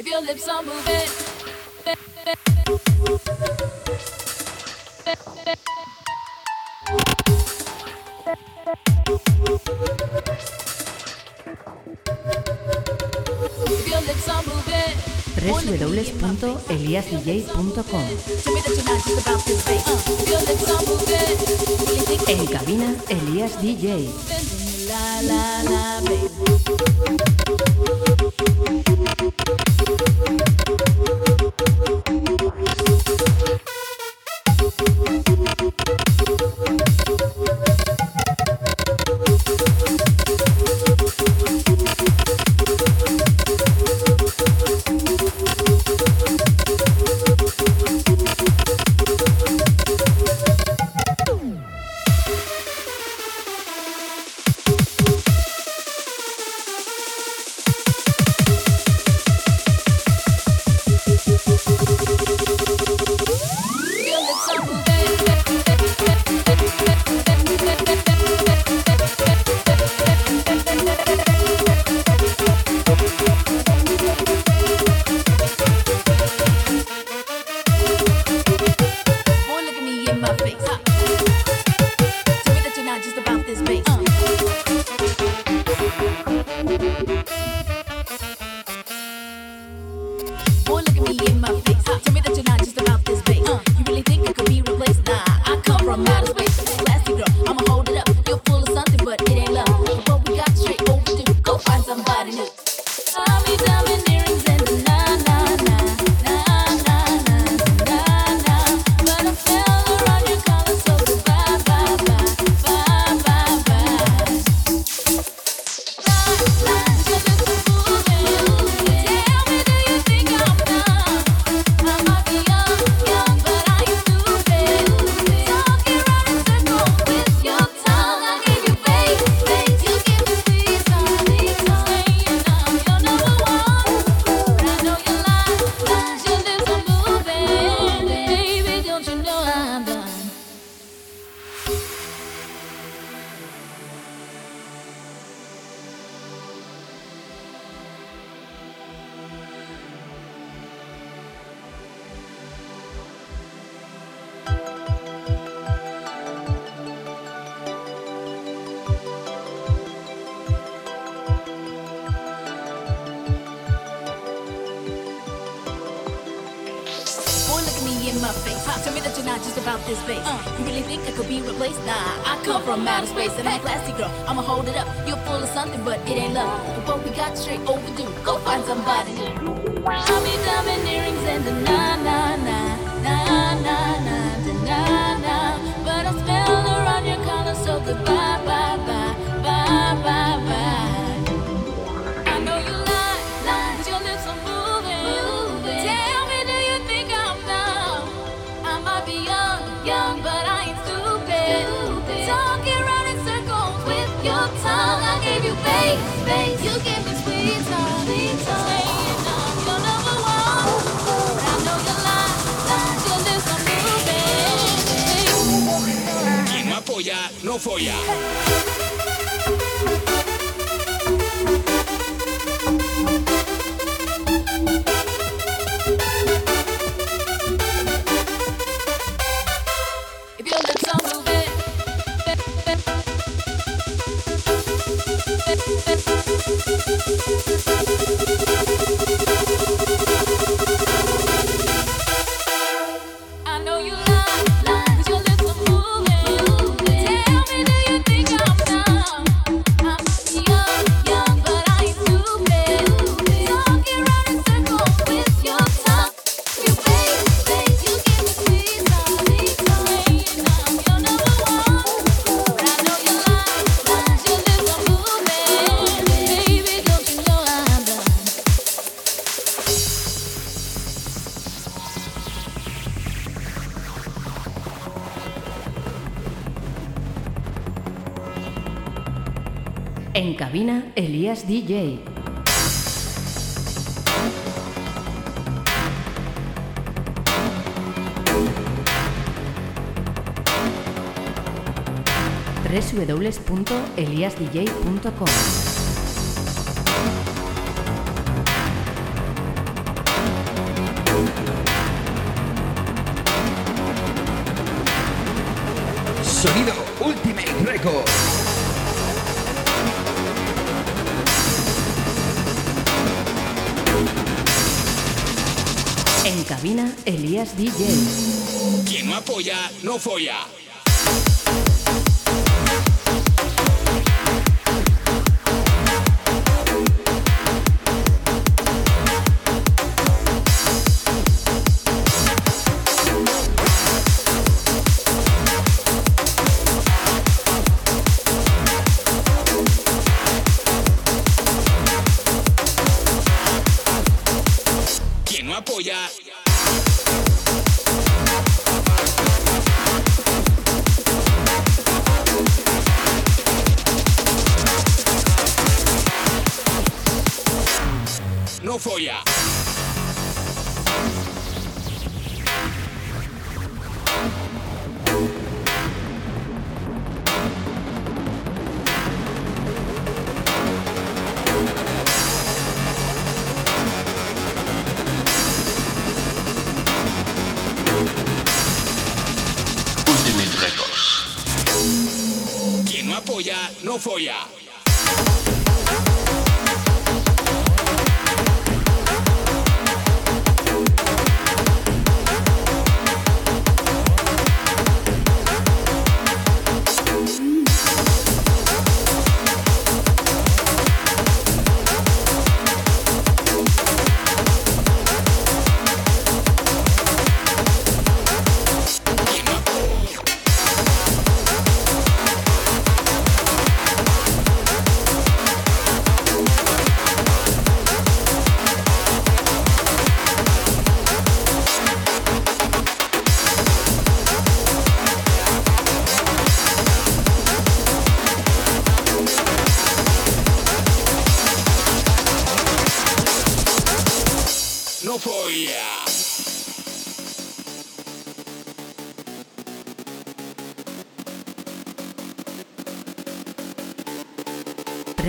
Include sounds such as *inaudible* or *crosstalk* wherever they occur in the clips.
If your lips are moving. www.eliasdj.com En cabina, Elías DJ. Thank you. That you're not just about this face. Uh, you really think I could be replaced? Nah, I come from outer space and I'm classy, girl. I'ma hold it up. You're full of something, but it ain't love. But what we got straight overdue. Go find somebody new. I'll diamond earrings and the na na na na na na na na. But I smell around your collar, so goodbye. no folla. DJ. www.eliasdj.com Sonido Ultimate Record. En cabina, Elías DJ. Quien no apoya, no folla. for ya.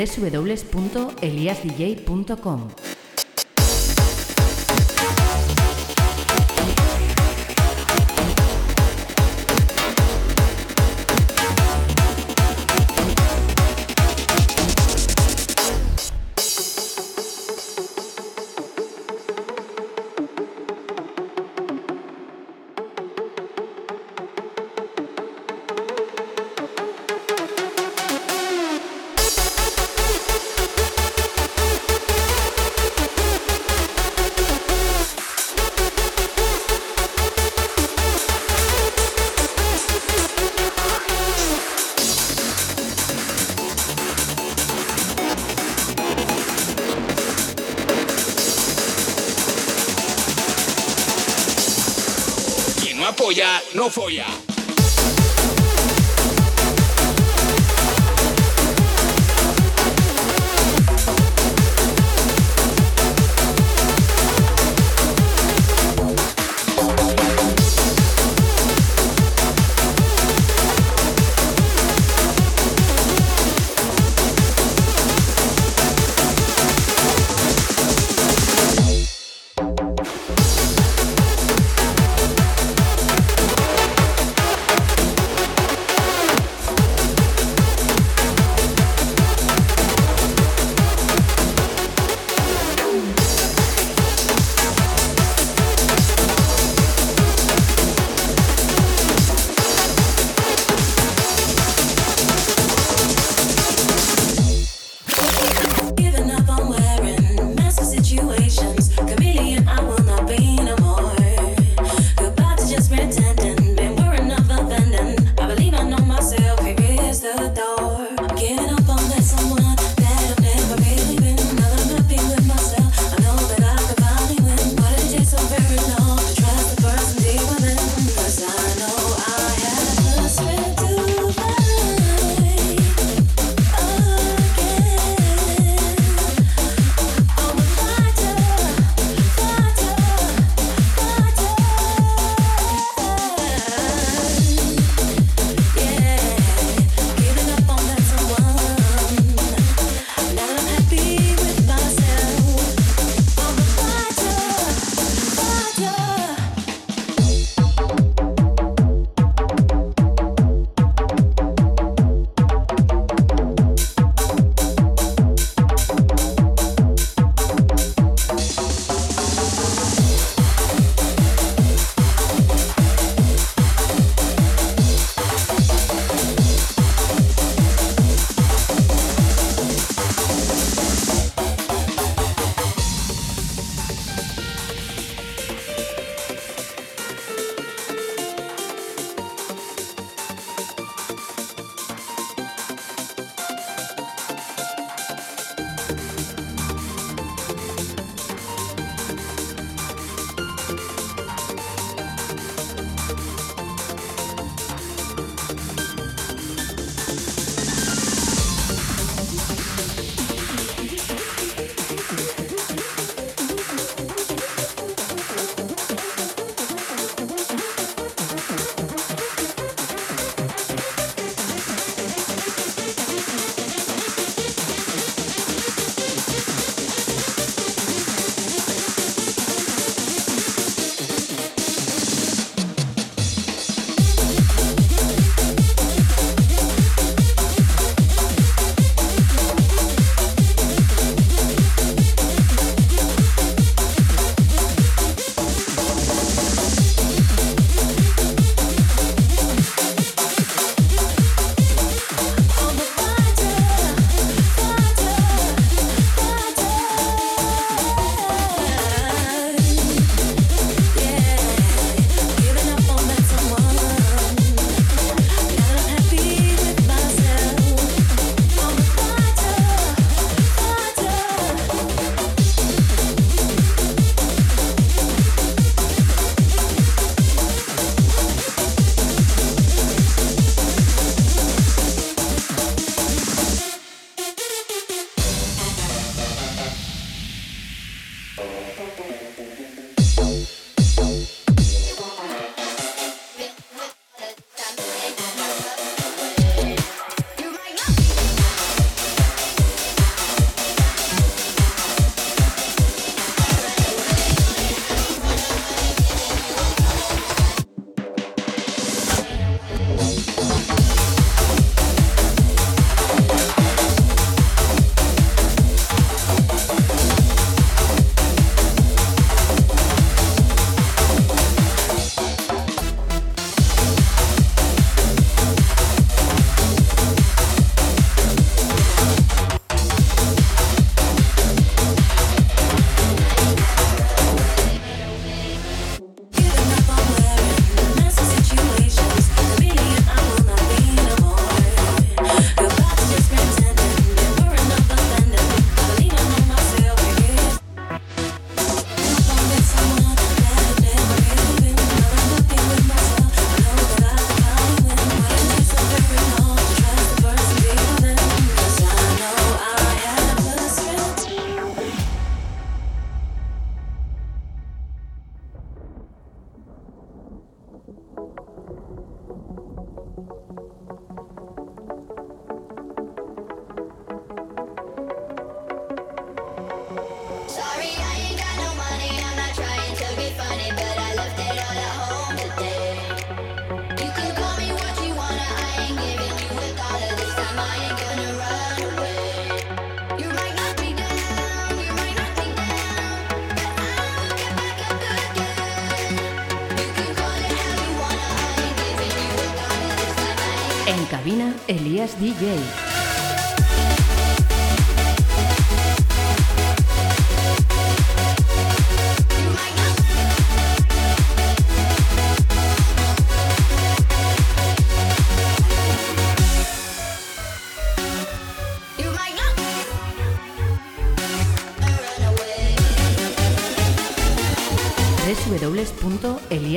www.eliasdj.com no folla.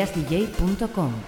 www.eliasdj.com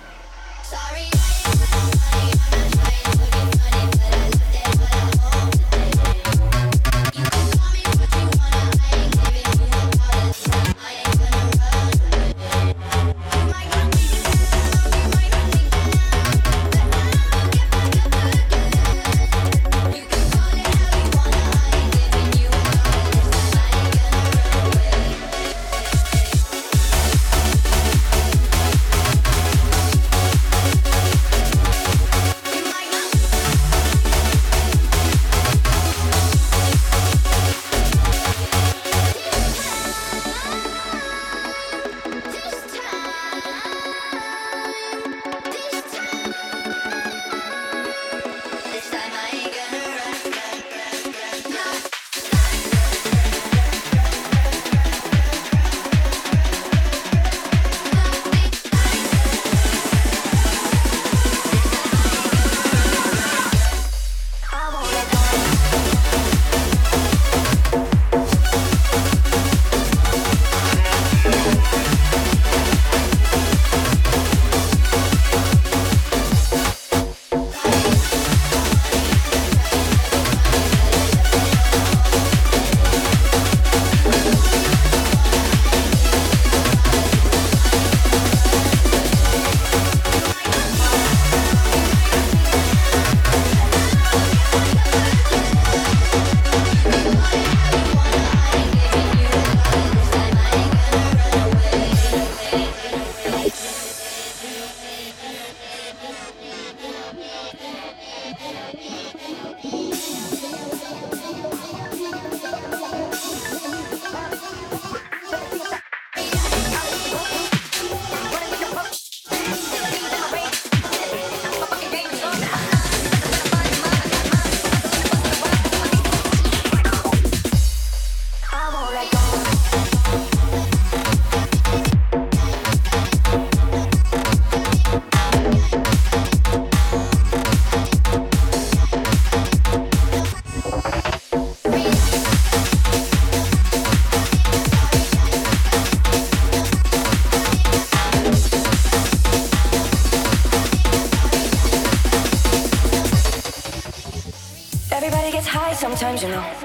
times, you know.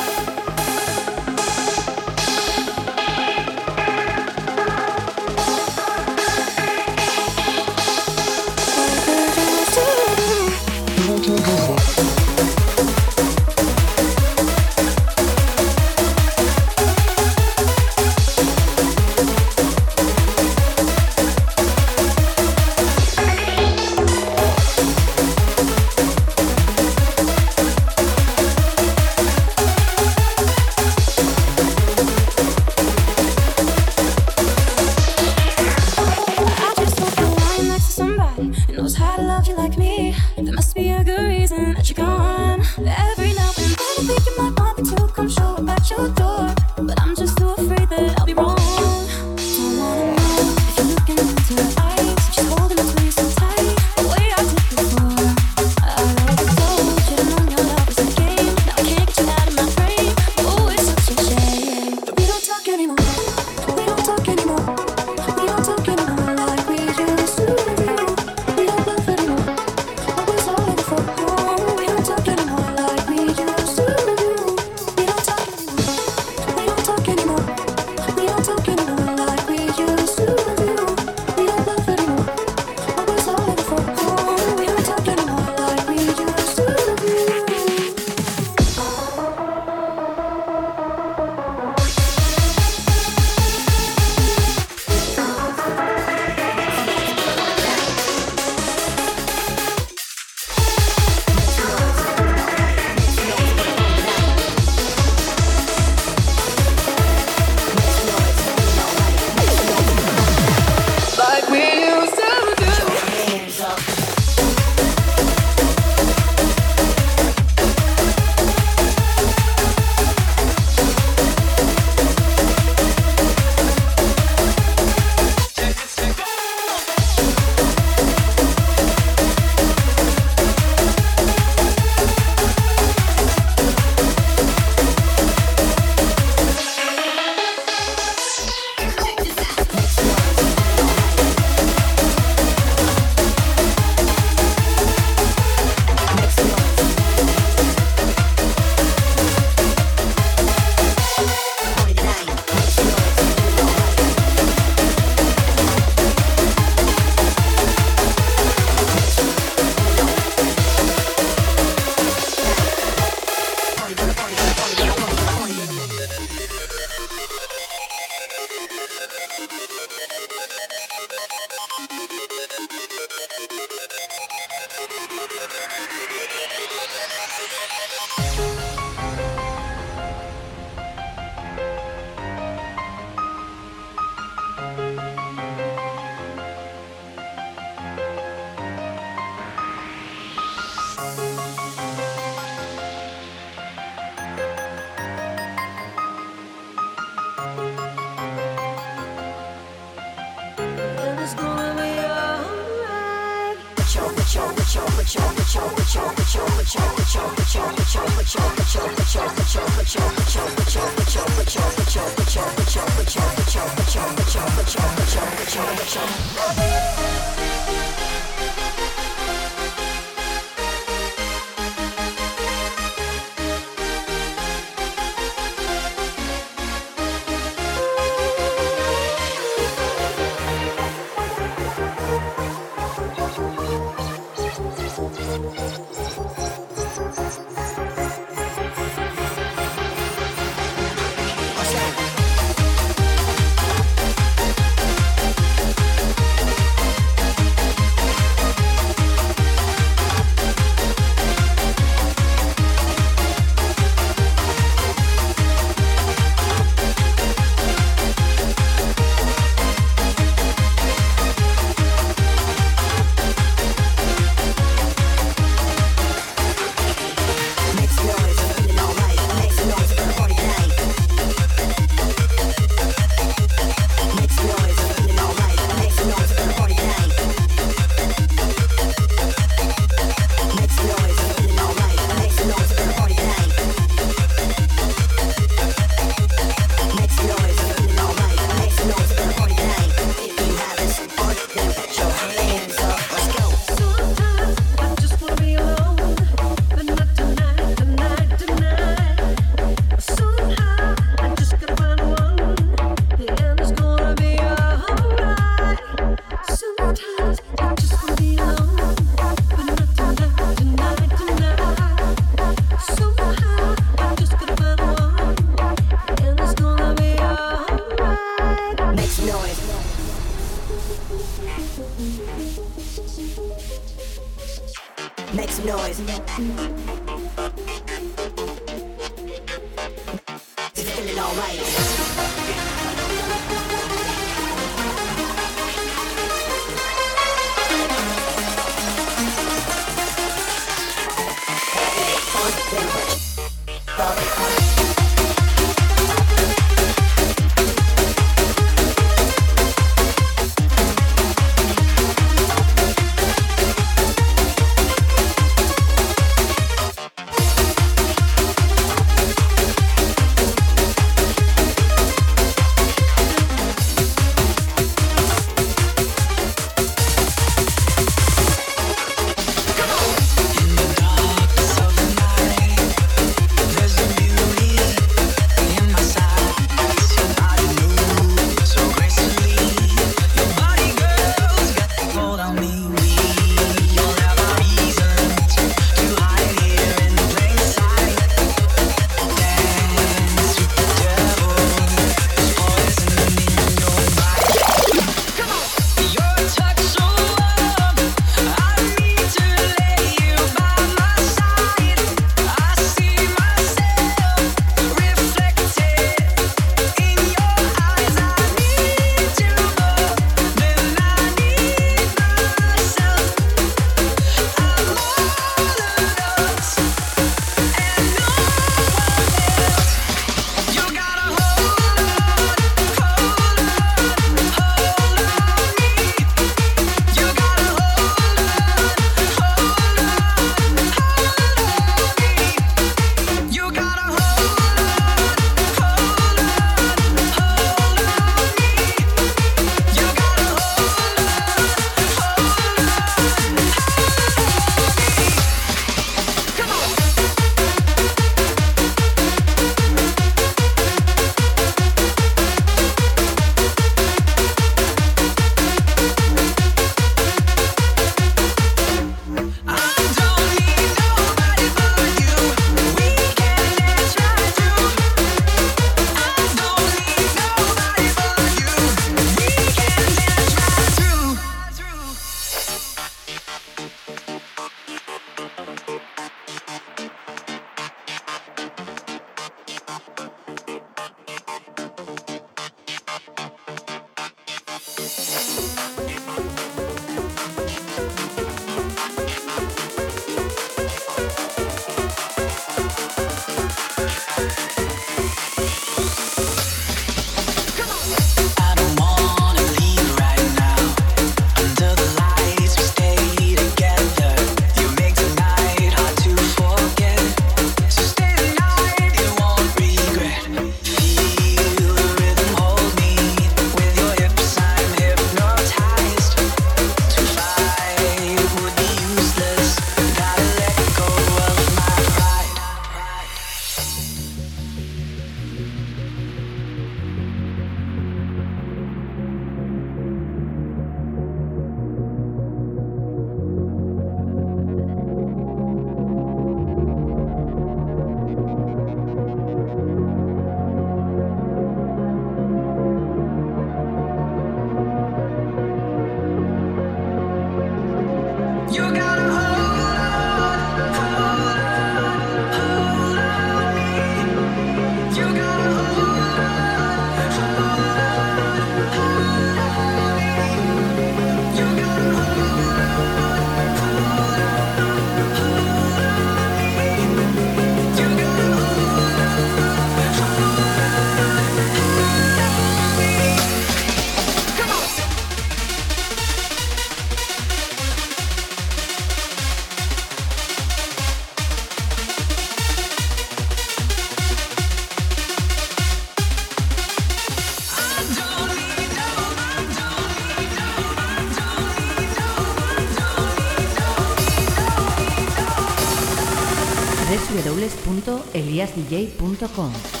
www.eliasdj.com.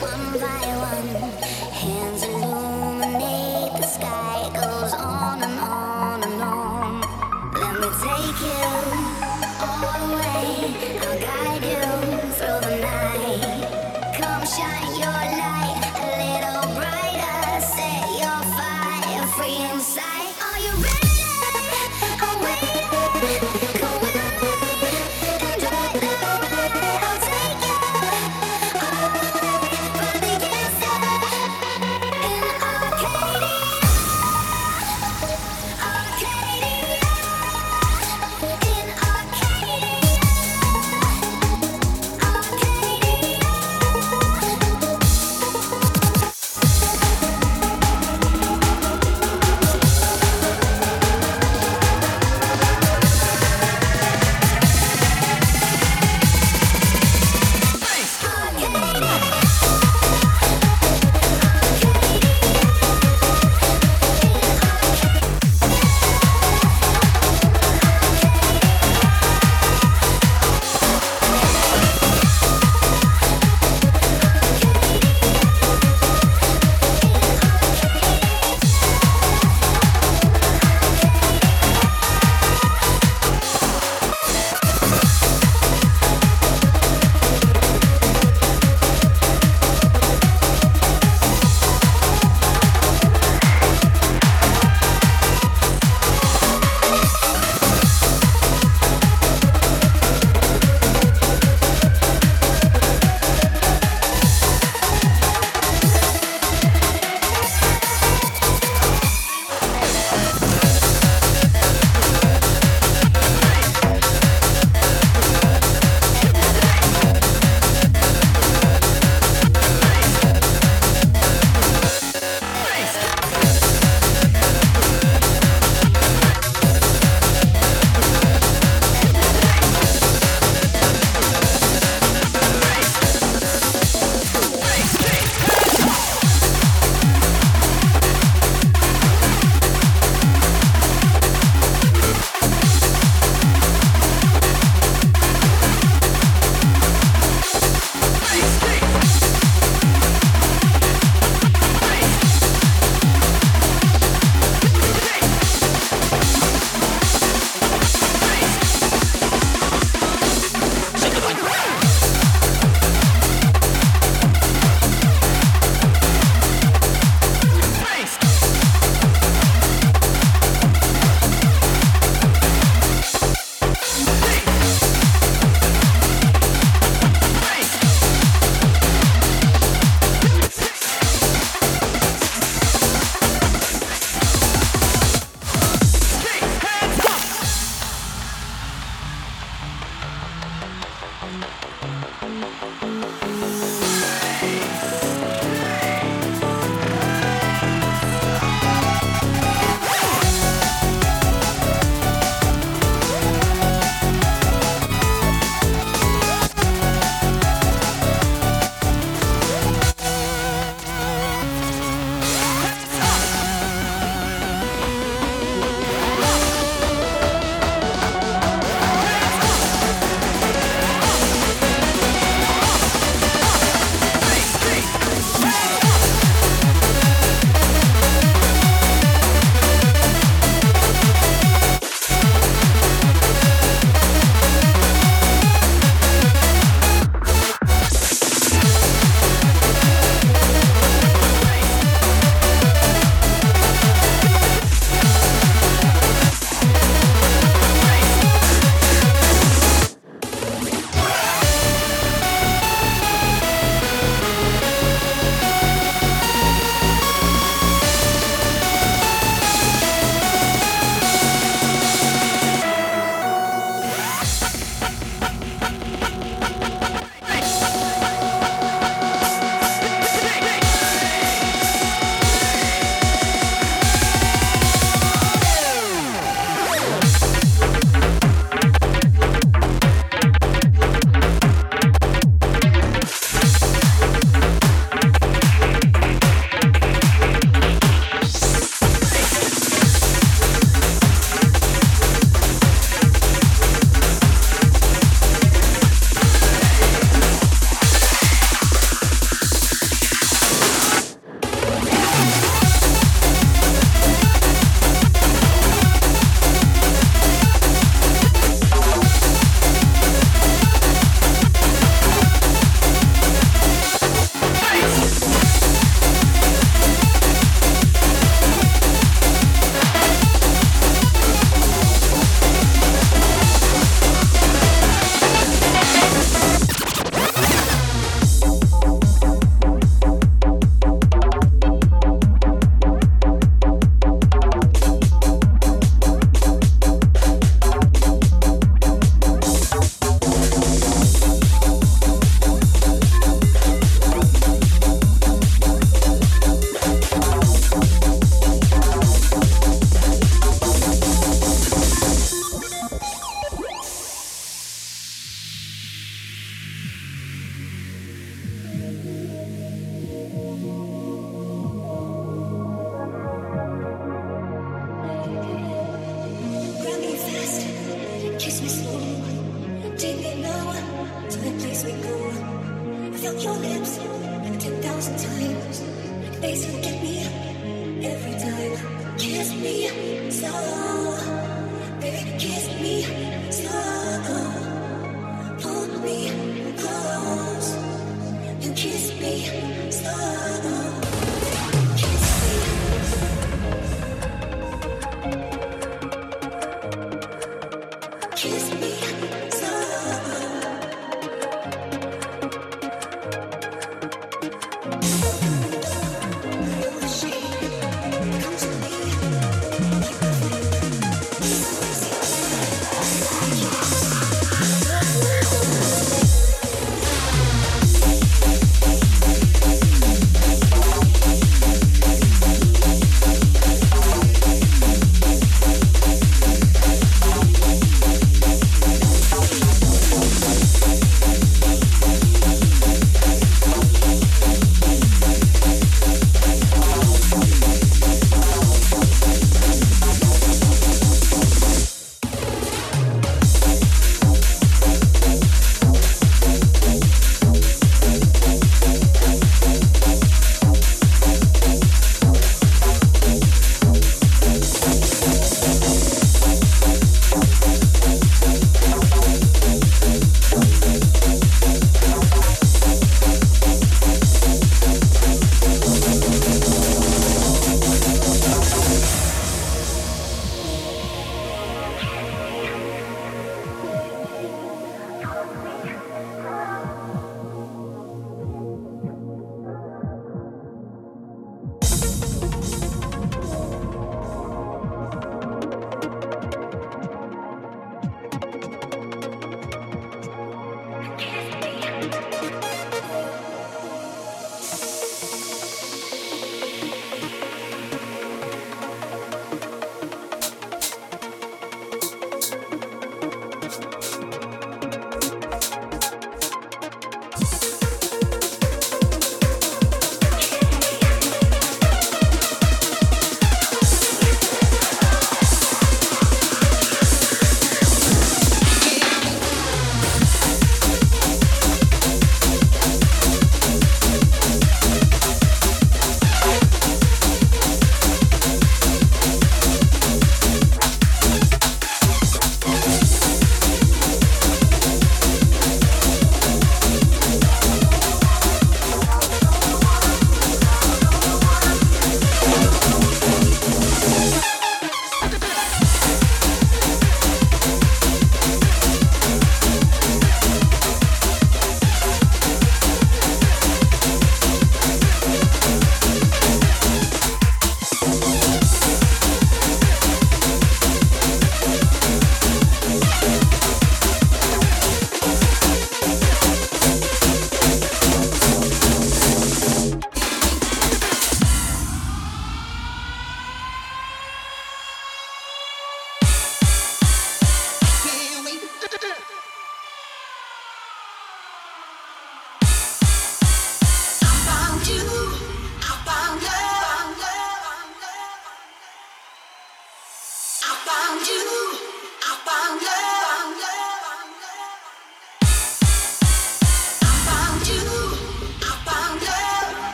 one by one.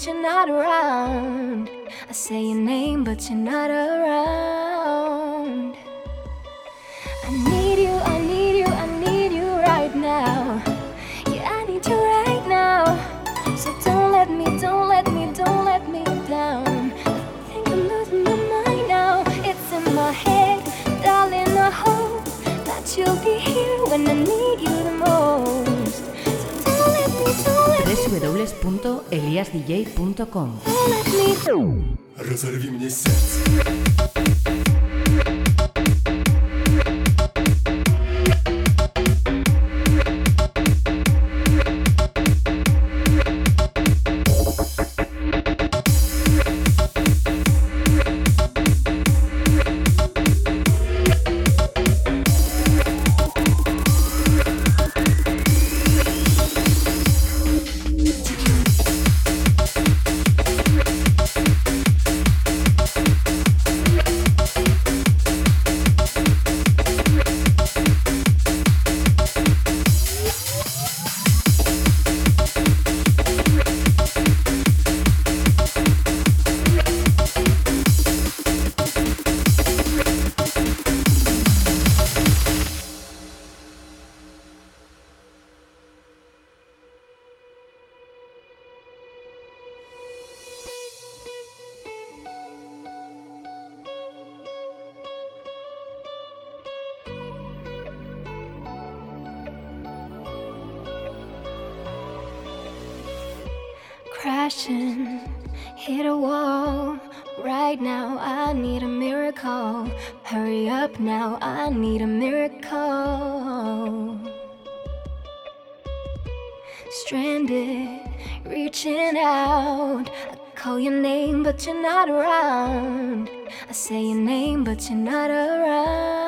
But you're not around. I say your name, but you're not around. I need you, I need you, I need you right now. Yeah, I need you right now. So don't let me, don't let me, don't let me down. I think I'm losing my mind now. It's in my head, darling. I hope that you'll be here when I need www.eliasdj.com crashing, hit a wall. Right now, I need a miracle. Hurry up now, I need a miracle. Stranded, reaching out. I call your name, but you're not around. I say your name, but you're not around.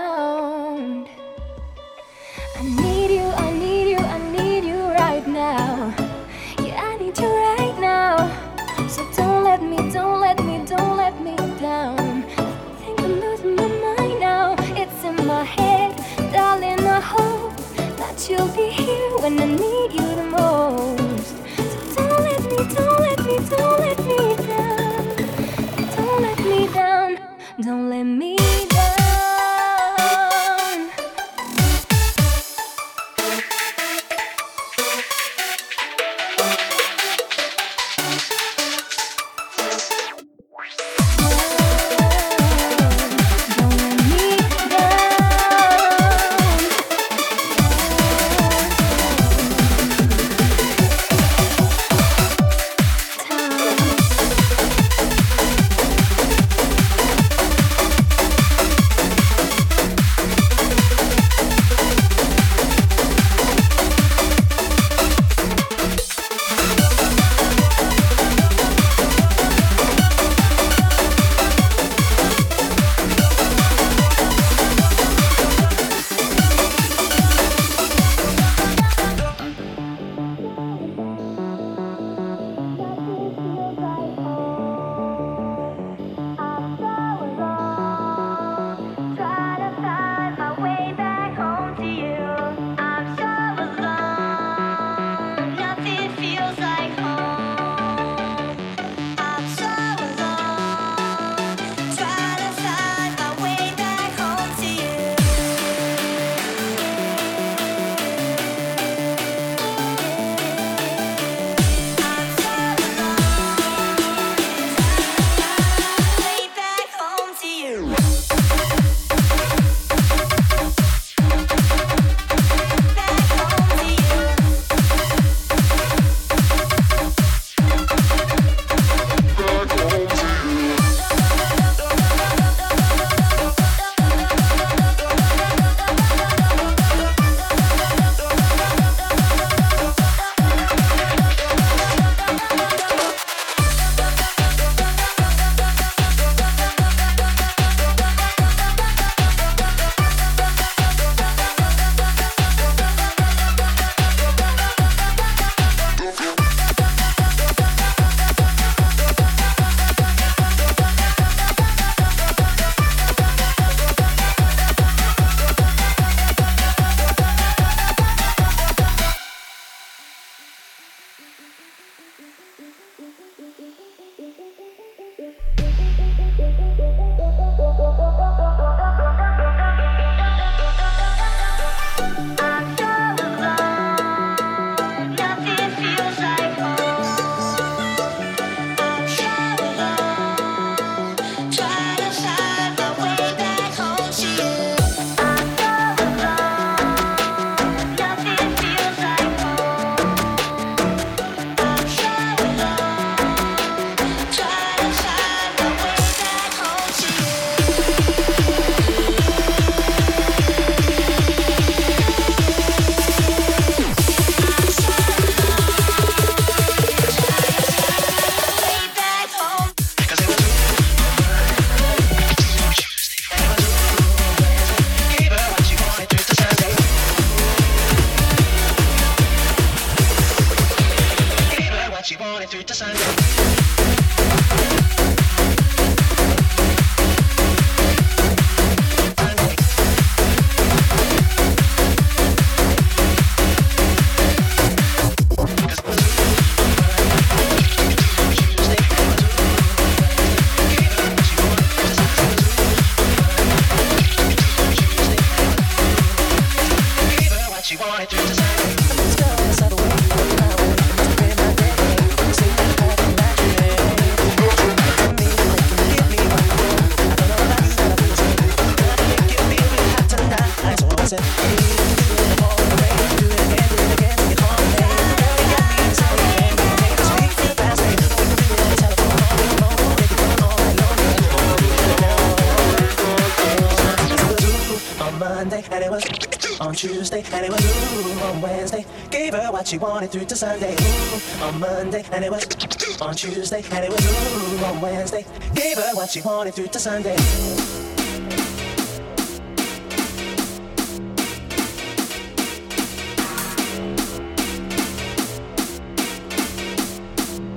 She wanted through to Sunday, ooh, on Monday, and it was *sniffs* on Tuesday, and it was ooh, on Wednesday. Gave her what she wanted through to Sunday.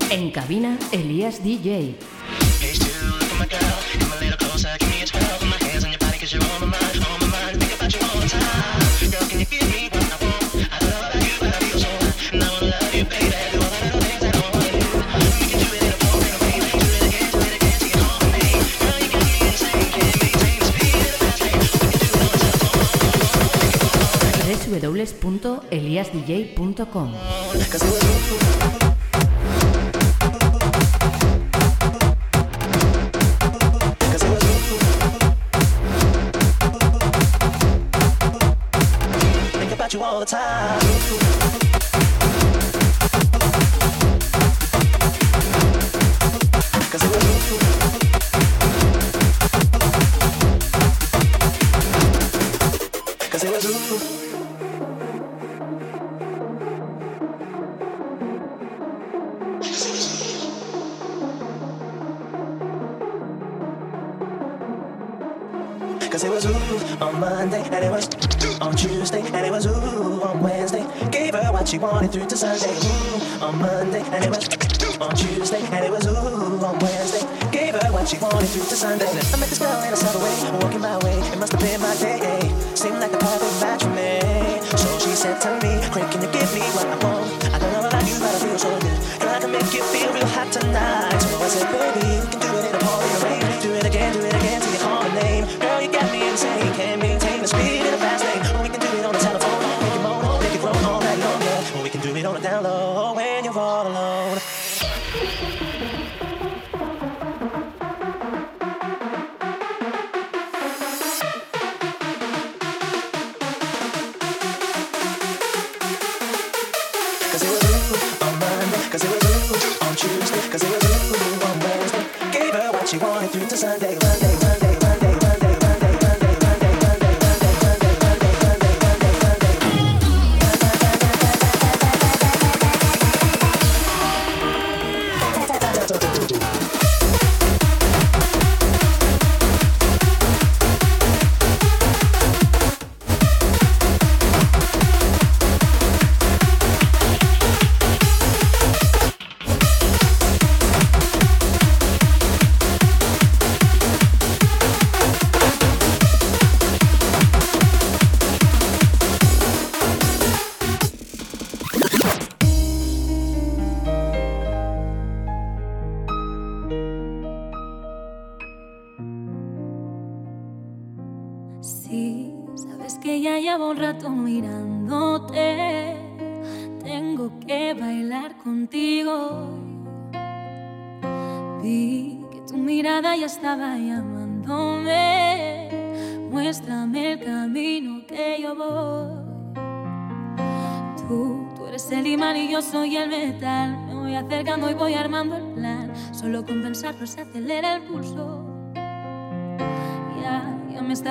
En cabina, Elías DJ. Hey, still, look at my girl. Come a little closer, give me a my hands on your body, cause you're on my mind. www.eliasdj.com.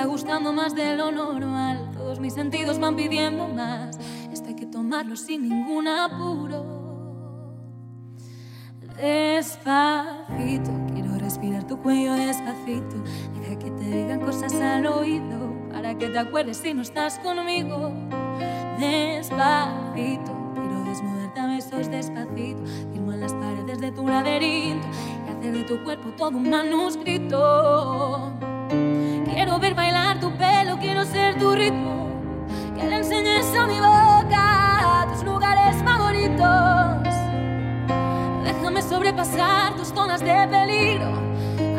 gustando más de lo normal. Todos mis sentidos van pidiendo más. Esto hay que tomarlo sin ningún apuro. Despacito, quiero respirar tu cuello despacito. Deja que te digan cosas al oído para que te acuerdes si no estás conmigo. Despacito, quiero desnudarte a besos despacito. Firmar las paredes de tu laberinto y hacer de tu cuerpo todo un manuscrito. Quiero ver bailar tu pelo, quiero ser tu ritmo. Que le enseñes a mi boca tus lugares favoritos. Déjame sobrepasar tus zonas de peligro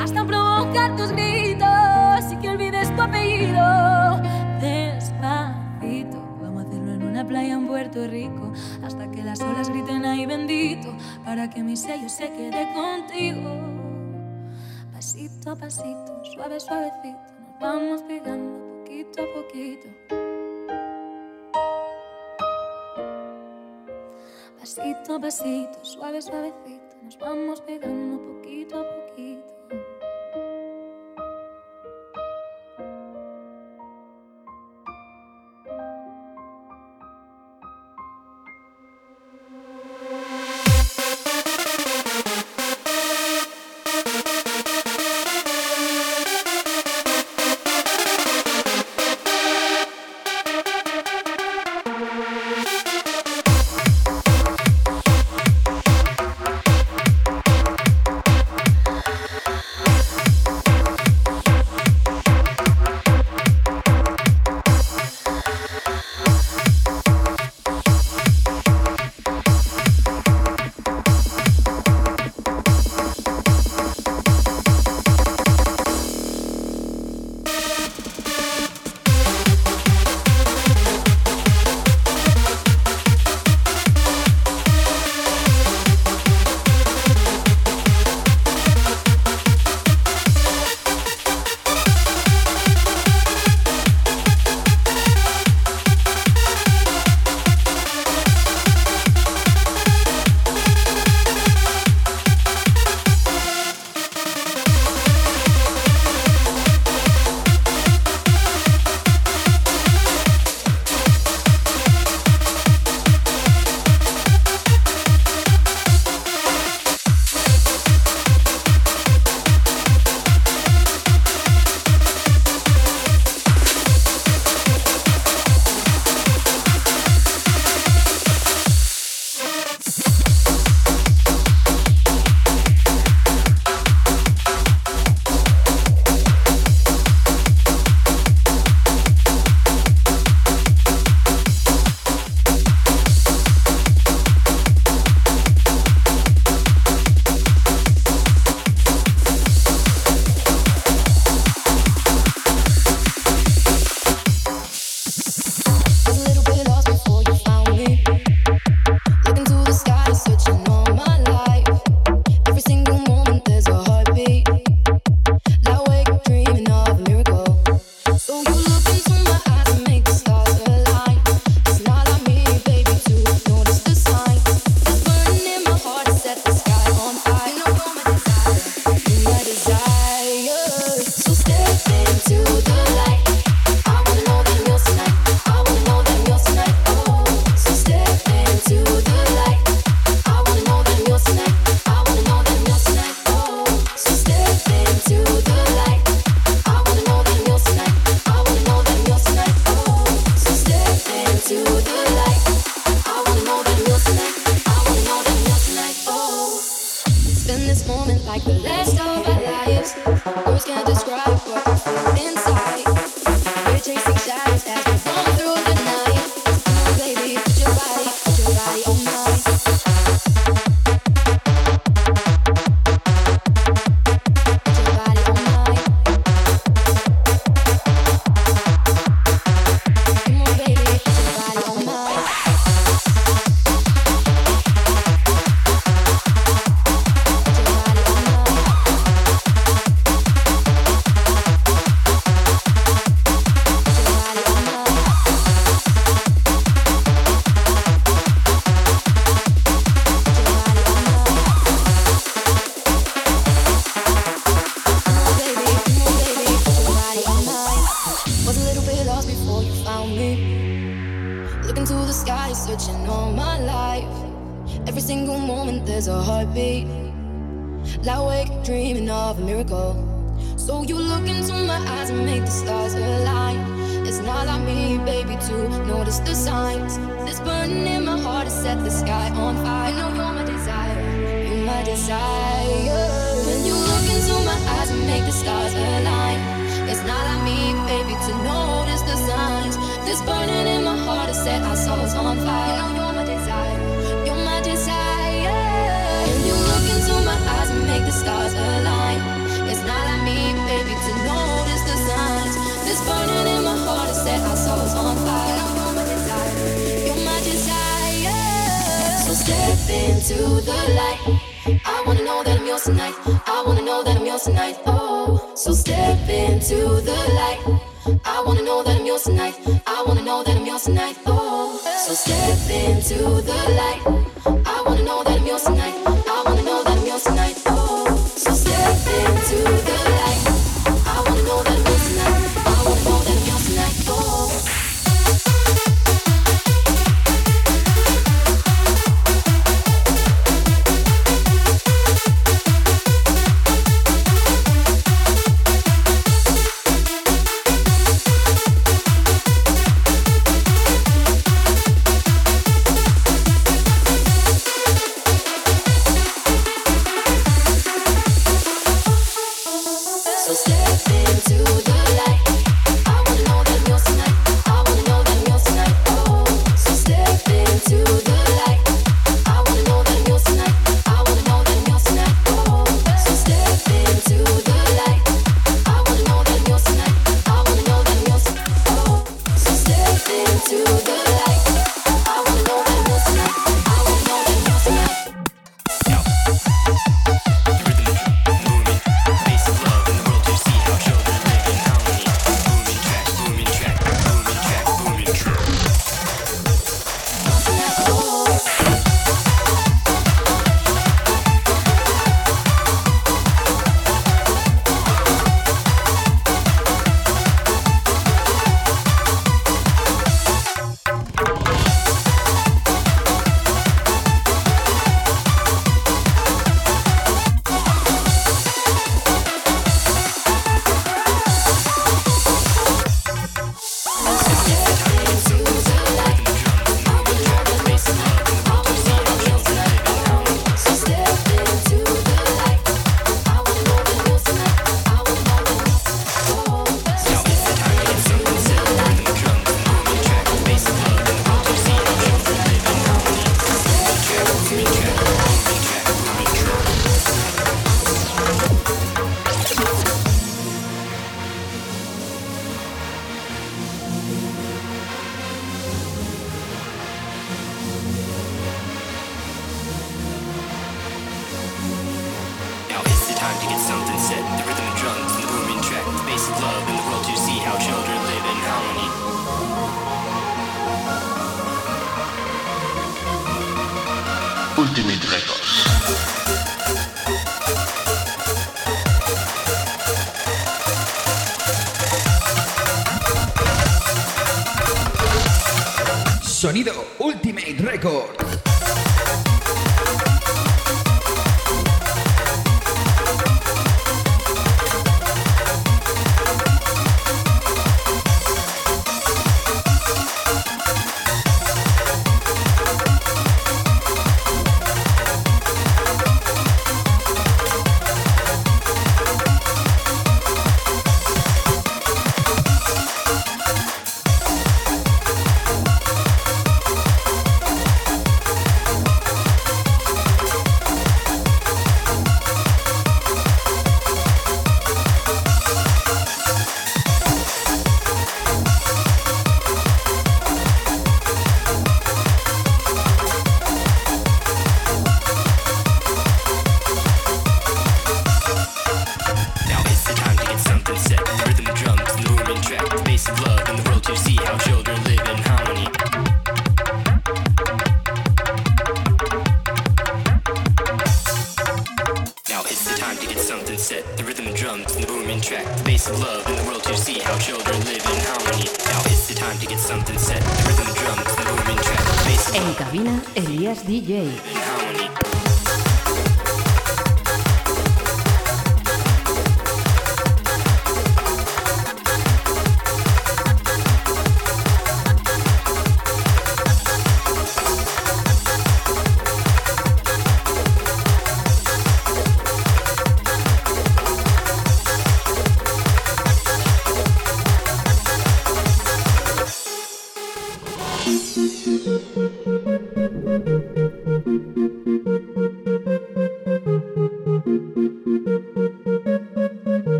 hasta provocar tus gritos y que olvides tu apellido. Despacito, vamos a hacerlo en una playa en Puerto Rico hasta que las olas griten ahí bendito para que mi sello se quede contigo. Pasito a pasito, suave, suavecito, vamos pegando poquito a poquito. Pasito a pasito, suave, suavecito, nos vamos pegando poquito a poquito. good life. Record.